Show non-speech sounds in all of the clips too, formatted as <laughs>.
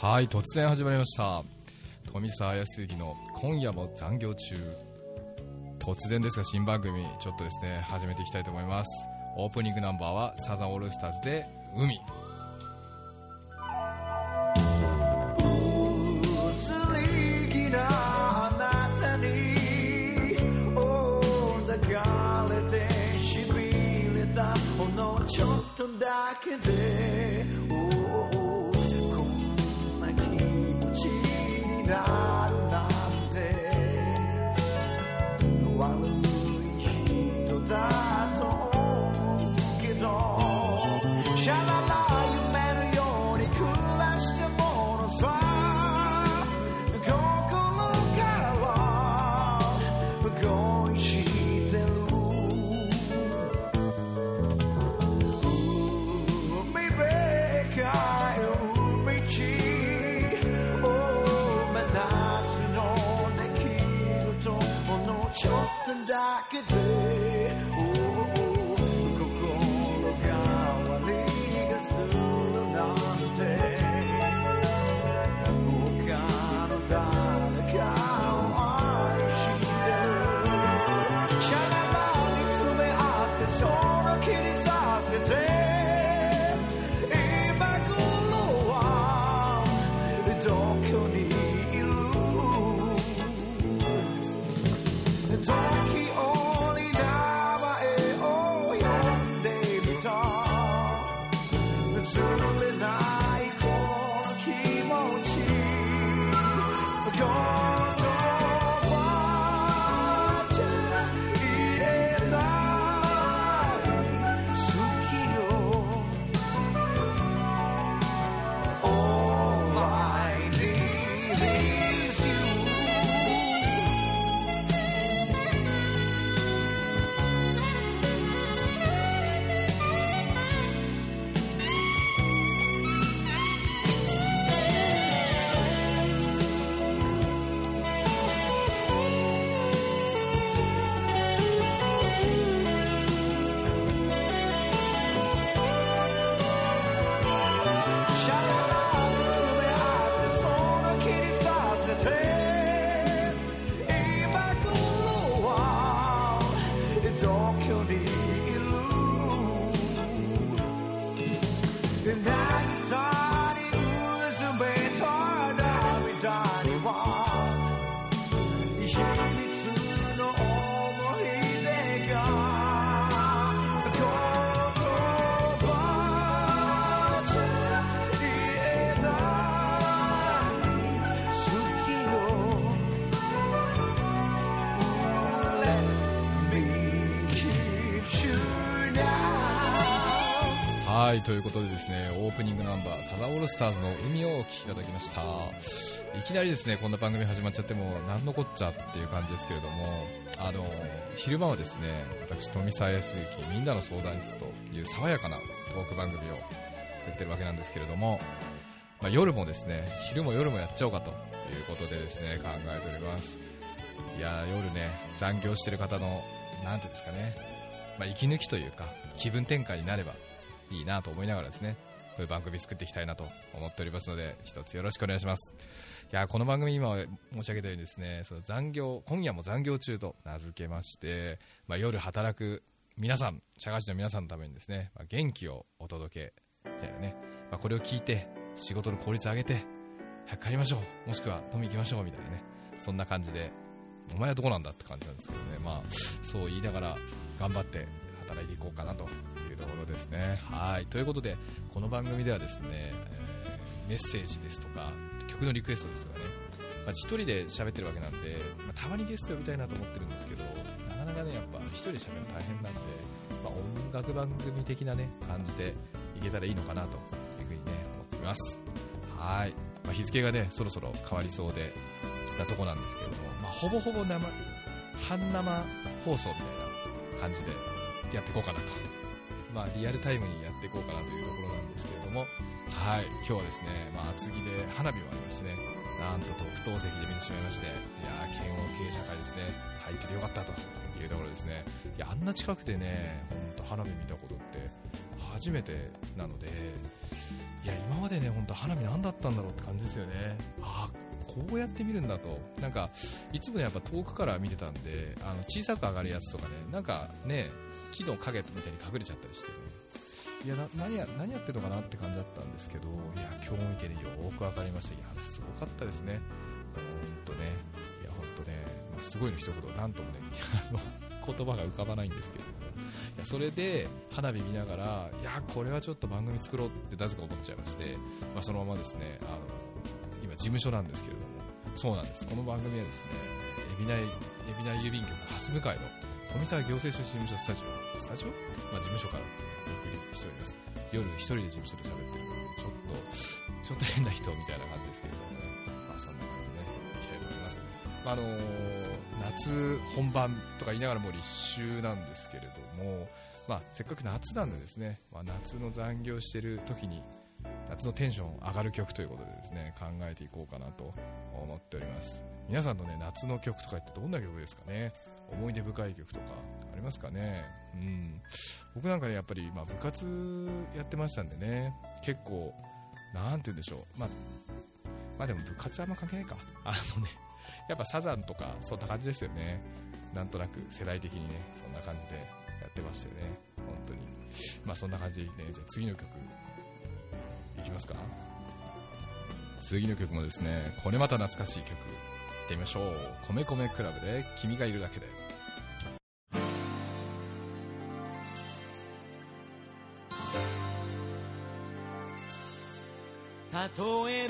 はい突然始まりました。富澤康之の今夜も残業中。突然ですが新番組ちょっとですね始めていきたいと思います。オープニングナンバーはサザンオールスターズで海。ということでですねオープニングナンバーサザンオールスターズの海をお聴きいただきました。いきなりですねこんな番組始まっちゃっても何のこっちゃっていう感じですけれどもあの昼間はですね私富澤康之みんなの相談室という爽やかなトーク番組を作ってるわけなんですけれども、まあ、夜もですね昼も夜もやっちゃおうかということでですね考えております。いや夜ね残業してる方のなんていうんですかね、まあ、息抜きというか気分転換になればいいなと思いながらですねこういう番組作っていきたいなと思っておりますので一つよろしくお願いします。いやこの番組今申し上げたようにですねその残業今夜も残業中と名付けまして、まあ、夜働く皆さん社会人の皆さんのためにですね、まあ、元気をお届けみたいなね、まあ、これを聞いて仕事の効率上げて早く帰りましょう。もしくは飲み行きましょうみたいなね。そんな感じでお前はどこなんだって感じなんですけどね。まあそう言いながら頑張って働いていこうかなとところですね。はい。ということでこの番組ではですね、えーメッセージですとか曲のリクエストですとかね、まあ、一人で喋ってるわけなんで、まあたまにゲスト呼びたいなと思ってるんですけどなかなかねやっぱ一人で喋るの大変なんで、まあ、音楽番組的なね感じでいけたらいいのかなというふうにね思っています。はい、まあ、日付がねそろそろ変わりそうでなとこなんですけれども、まあ、ほぼほぼ生半生放送みたいな感じでやっていこうかなと、まあ、リアルタイムにやっていこうかなというところなんですけれども、はい、今日はですね、まあ、厚木で花火もありましてね、なんと特等席で見てしまいまして、いやー、剣王経営社会ですね、入っててよかったというところですね。いや、あんな近くでね、ほんと花火見たことって初めてなので、いや今までね本当花火何だったんだろうって感じですよね。あこうやって見るんだと。なんかいつもねやっぱ遠くから見てたんであの小さく上がるやつとかねなんかね木の影みたいに隠れちゃったりしてね。いや何や何やってるのかなって感じだったんですけどいや今日見てねよく分かりました。いやすごかったですね。本当ね。いや本当ね、まあ、すごいの一言。なんともね <laughs> あの言葉が浮かばないんですけども。いやそれで花火見ながらいやこれはちょっと番組作ろうってなぜか思っちゃいまして、まあ、そのままですね。あの今事務所なんですけど。そうなんです。この番組はですね海老名海老名郵便局蓮向かいの富澤行政書士事務所スタジオスタジオ、まあ、事務所からですねお送りしております。夜一人で事務所で喋ってるのでちょっとちょっと変な人みたいな感じですけれどもね。まあそんな感じでいきたいと思います。まあの夏本番とか言いながらもう立秋なんですけれども、まあ、せっかく夏なんでですね、まあ、夏の残業してる時に夏のテンション上がる曲ということでですね考えていこうかなと思っております。皆さんのね夏の曲とかってどんな曲ですかね？思い出深い曲とかありますかね？うん。僕なんかねやっぱり、まあ、部活やってましたんでね結構なんて言うんでしょう。まあまあでも部活はあんま関係ないか。あのねやっぱサザンとかそんな感じですよね。なんとなく世代的にねそんな感じでやってましてね本当に。まあそんな感じでね。じゃあ次の曲。きますか。次の曲もですねこれまた懐かしい曲。いってみましょう。米米クラブで君がいるだけで。例え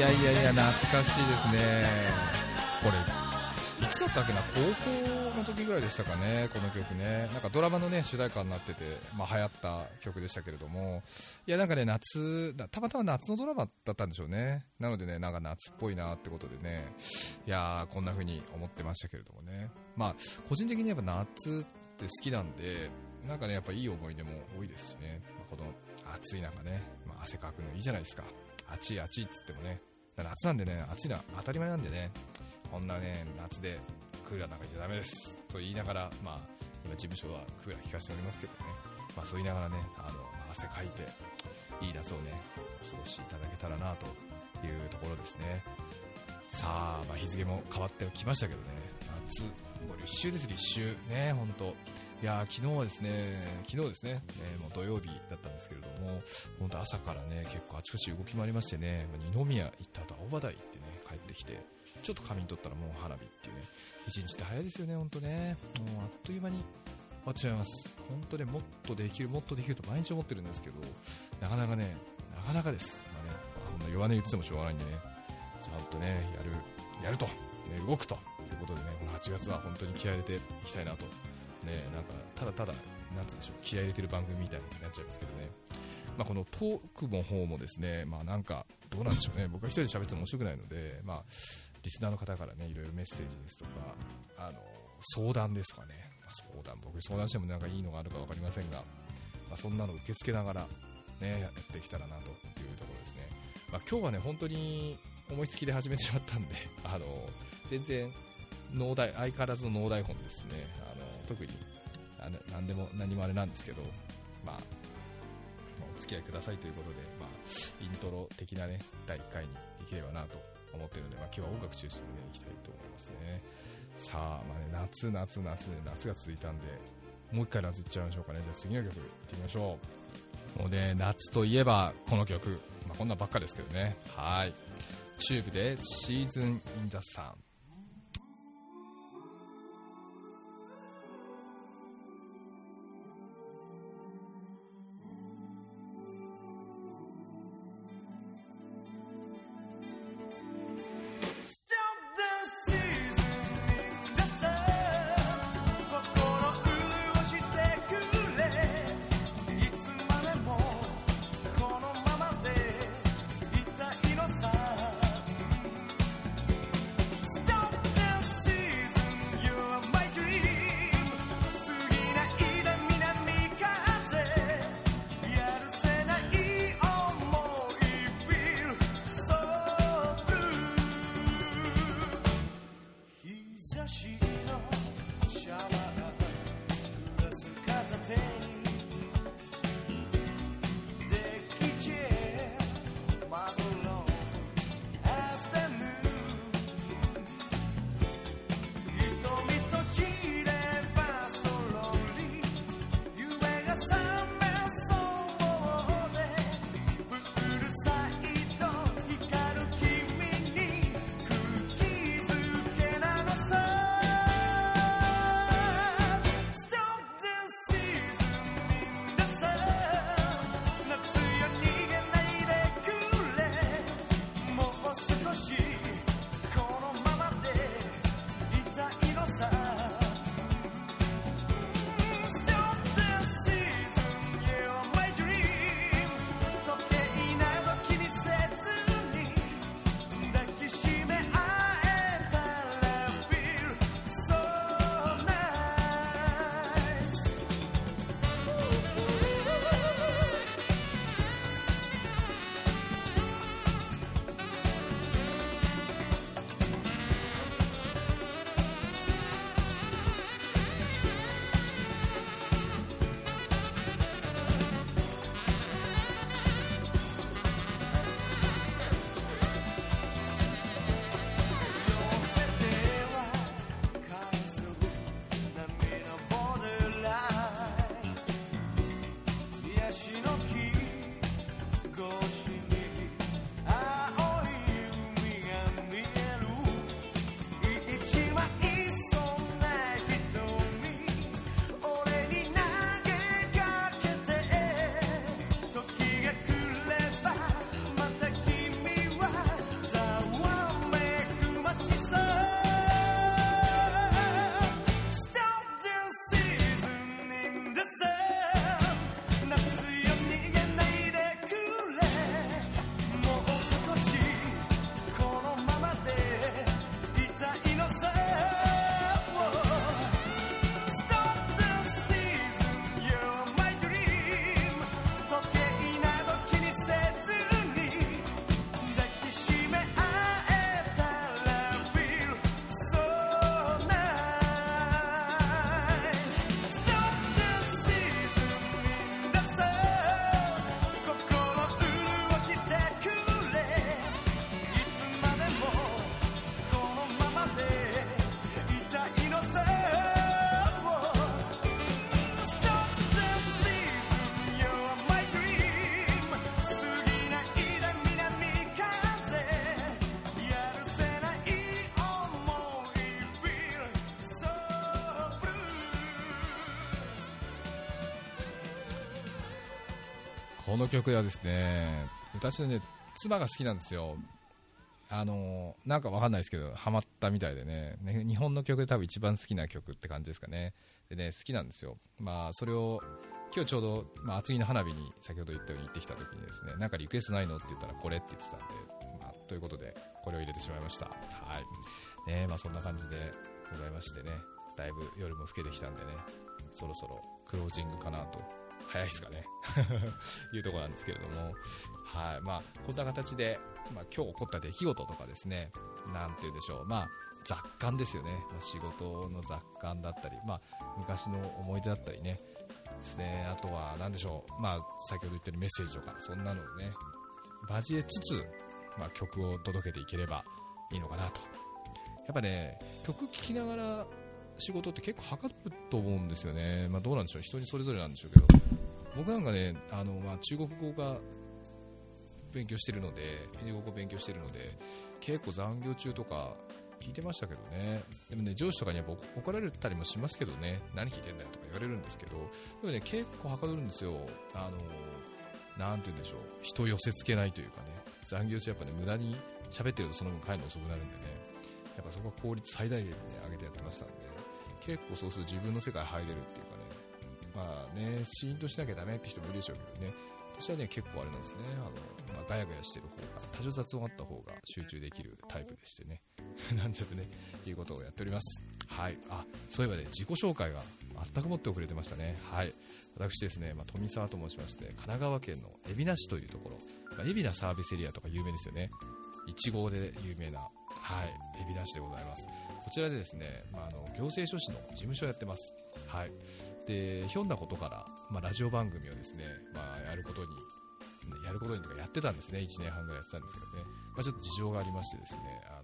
やいやいや、懐かしいですね。これ、いつだったっけな、高校の時ぐらいでしたかね、この曲ね。なんかドラマのね、主題歌になってて、まあ流行った曲でしたけれども、いやなんかね、夏、たまたま夏のドラマだったんでしょうね。なのでね、なんか夏っぽいなってことでね、いや、こんな風に思ってましたけれどもね。まあ、個人的にやっぱ夏って好きなんで、なんかね、やっぱいい思い出も多いですしね。まあこの暑い中ね、まあ汗かくのいいじゃないですか。暑い暑いっつってもね。夏なんでね、暑いのは当たり前なんでね、こんなね、夏でクーラーなんかじゃダメです。と言いながら、まあ、今事務所はクーラー効かせておりますけどね。まあそう言いながらね、あの、汗かいて、いい夏をね、お過ごしいただけたらなというところですね。さあ、まあ、日付も変わってきましたけどね、夏、もう立秋です、立秋。ね、本当いや昨日はですね、昨日ですね、えーもう土曜日だったんですけれども、本当朝からね、結構あちこち動き回りましてね、二宮行った後、青葉台行ってね、帰ってきて、ちょっと仮眠取ったらもう花火っていうね、一日って早いですよね、本当ね。もうあっという間に終わっちゃいます。本当ね、もっとできる、もっとできると毎日思ってるんですけど、なかなかね、なかなかです。まあね、こんな弱音言っててもしょうがないんでね、ちゃんとね、やる、やると、ね、動くということでね、この8月は本当に気合い入れていきたいなと。ね、なんか、ただただ、なんつうんでしょう、気合い入れてる番組みたいになっちゃいますけどね。まあ、このトークの方もですね、まあなんか、どうなんでしょうね、僕は一人で喋っても面白くないので、まあ、リスナーの方からね、いろいろメッセージですとか、あの、相談ですとかね、まあ相談、僕相談してもなんかいいのがあるかわかりませんが、まあ、そんなの受け付けながら、ね、やっていけたらなというところですね。まあ、今日はね、本当に思いつきで始めてしまったんで、あの、全然、脳台、相変わらずの脳台本ですね。あの、特に、あの何でも、何もあれなんですけど、まあ、まあお付き合いくださいということで、まあ、イントロ的なね、第1回にできればなと思ってるので、まあ、今日は音楽中心でね、いきたいと思いますね。さあ、まあね、夏、夏、夏、夏が続いたんで、もう一回夏いっちゃいましょうかね。じゃあ次の曲いってみましょう。もうね、夏といえばこの曲。まあ、こんなばっかですけどね。はい。チューブでシーズン・イン・ザ・サン。のシャワー」「薄片手にこの曲はですね、私のね、妻が好きなんですよ。あのなんかわかんないですけど、ハマったみたいでねね、日本の曲で多分一番好きな曲って感じですかね。でね、好きなんですよ。まあ、それを、今日ちょうど、まあ、厚木の花火に先ほど言ったように行ってきた時にですね、なんかリクエストないのって言ったらこれって言ってたんで、まあ、ということで、これを入れてしまいました。はい。ね、まあそんな感じでございましてね、だいぶ夜も更けてきたんでね、そろそろクロージングかなと早いですかね。<laughs> いうところなんですけれども、はい。まあ、こんな形で、まあ、今日起こった出来事とかですね、なんて言うんでしょう、まあ、雑感ですよね、まあ、仕事の雑感だったり、まあ、昔の思い出だったりね、ですね。あとは何でしょう、まあ、先ほど言ったようにメッセージとか、そんなのをね、交えつつ、まあ、曲を届けていければいいのかなと。やっぱね、曲聴きながら仕事って結構はかると思うんですよね。まあ、どうなんでしょう、人にそれぞれなんでしょうけど、僕なんかね、あのまあ、中国語が勉強してるので、フィリピン語を勉強してるので、結構残業中とか聞いてましたけどね。でもね、上司とかには怒られたりもしますけどね、何聞いてんだよとか言われるんですけど、でもね、結構はかどるんですよ。あの、なて言うんでしょう、人寄せ付けないというかね、残業中やっぱね、無駄に喋ってるとその分帰るの遅くなるんでね、やっぱそこは効率最大限で、ね、上げてやってましたんで、結構そうすると自分の世界入れるっていう、まあね、シーンとしなきゃダメって人もいるでしょうけどね、私はね、結構あれなんですね、あの、まあ、ガヤガヤしてる方が、多少雑音あった方が集中できるタイプでしてね、<laughs> なんちゃってね、いうことをやっております。はい。あ、そういえばね、自己紹介が全くもって遅れてましたね。はい。私ですね、まあ、富澤と申しまして、神奈川県の海老名市というところ、まあ、海老名サービスエリアとか有名ですよね。1号で有名な、はい、海老名市でございます。こちらでですね、まあ、あの行政書士の事務所をやってます。はい。で、ひょんなことから、まあ、ラジオ番組をですね、まあ、やることに、やることにとかやってたんですね、1年半ぐらいやってたんですけどね、まあ、ちょっと事情がありましてですね、あ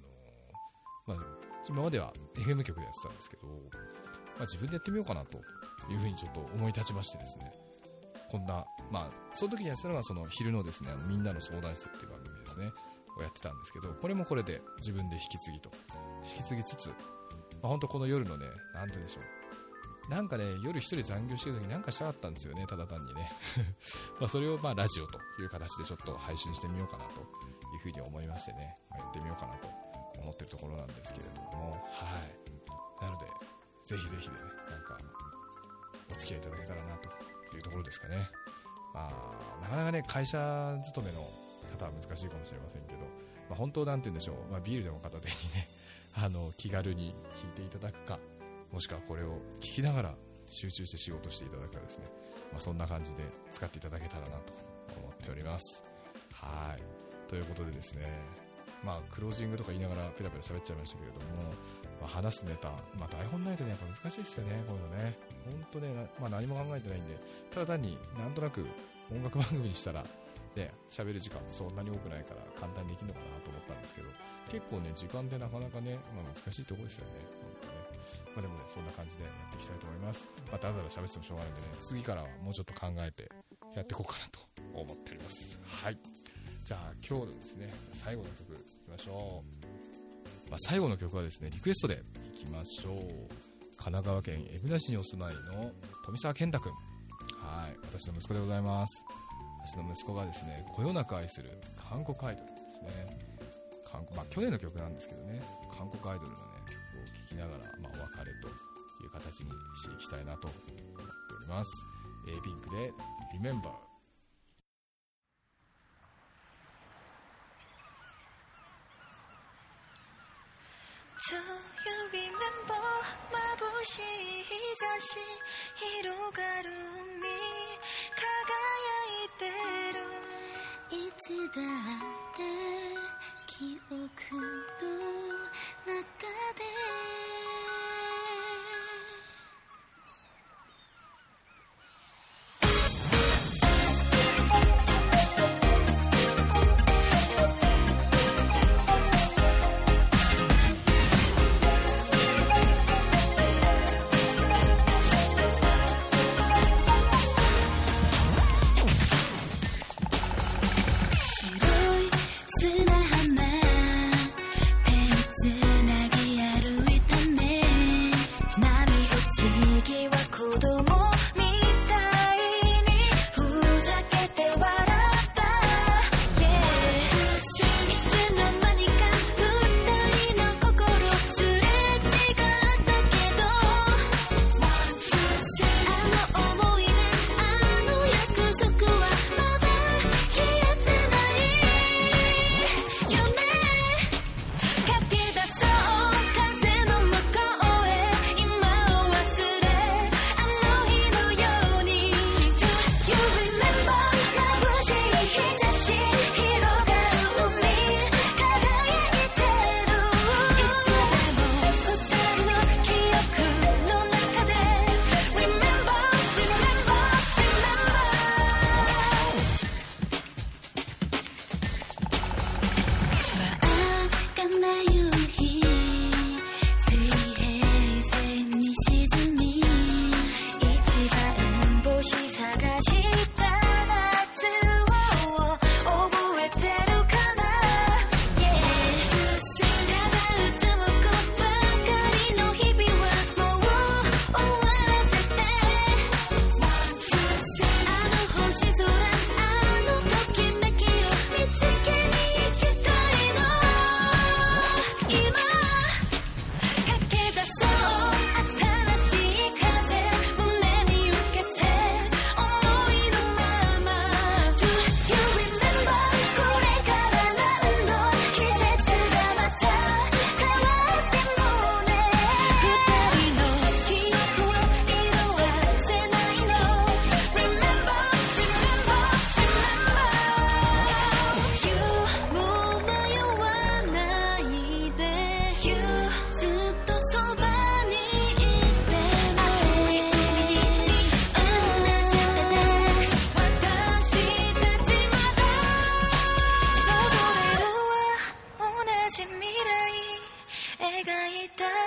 のまあ、今までは FM 局でやってたんですけど、まあ、自分でやってみようかなというふうにちょっと思い立ちましてですね、こんな、まあ、その時にやってたのがその昼のですね、みんなの相談室っていう番組ですね、をやってたんですけど、これもこれで自分で引き継ぎと、引き継ぎつつ、まあ、本当この夜のね、なんて言うんでしょう、なんかね、夜一人残業してる時なんかしたかったんですよね、ただ単にね。<laughs> まそれをまあラジオという形でちょっと配信してみようかなというふうに思いましてね、まあ、やってみようかなと思ってるところなんですけれども、はい。なので、ぜひぜひでね、なんか、お付き合いいただけたらなというところですかね。まあ、なかなかね、会社勤めの方は難しいかもしれませんけど、まあ、本当なんて言うんでしょう、まあ、ビールでも片手にね、あの、気軽に弾いていただくか、もしくはこれを聞きながら集中して仕事していただくかですね、まあ、そんな感じで使っていただけたらなと思っております。はい。ということでですね、まあ、クロージングとか言いながらペラペラ喋っちゃいましたけれども、まあ、話すネタ、まあ、台本ないとね、やっぱ難しいですよね、こういうのね。本当ね、まあ、何も考えてないんで、ただ単になんとなく音楽番組にしたら、ね、喋る時間もそんなに多くないから簡単にできるのかなと思ったんですけど、結構ね、時間ってなかなかね、まあ、難しいところですよね、本当ね。まあ、でもね、そんな感じでやっていきたいと思います。まただらだ喋ってもしょうがないんでね、次からはもうちょっと考えてやっていこうかなと思っております。はい。じゃあ今日のですね、最後の曲いきましょう。まあ、最後の曲はですね、リクエストでいきましょう。神奈川県海老名市にお住まいの富澤健太くん。はい。私の息子でございます。私の息子がですね、こよなく愛する韓国アイドルですね。韓国、まあ去年の曲なんですけどね、韓国アイドルのね、形にしていきたいなと思っております。A ピンクで Remember 眩しい日差し広がる海輝いてるいつだって記憶の中で願いた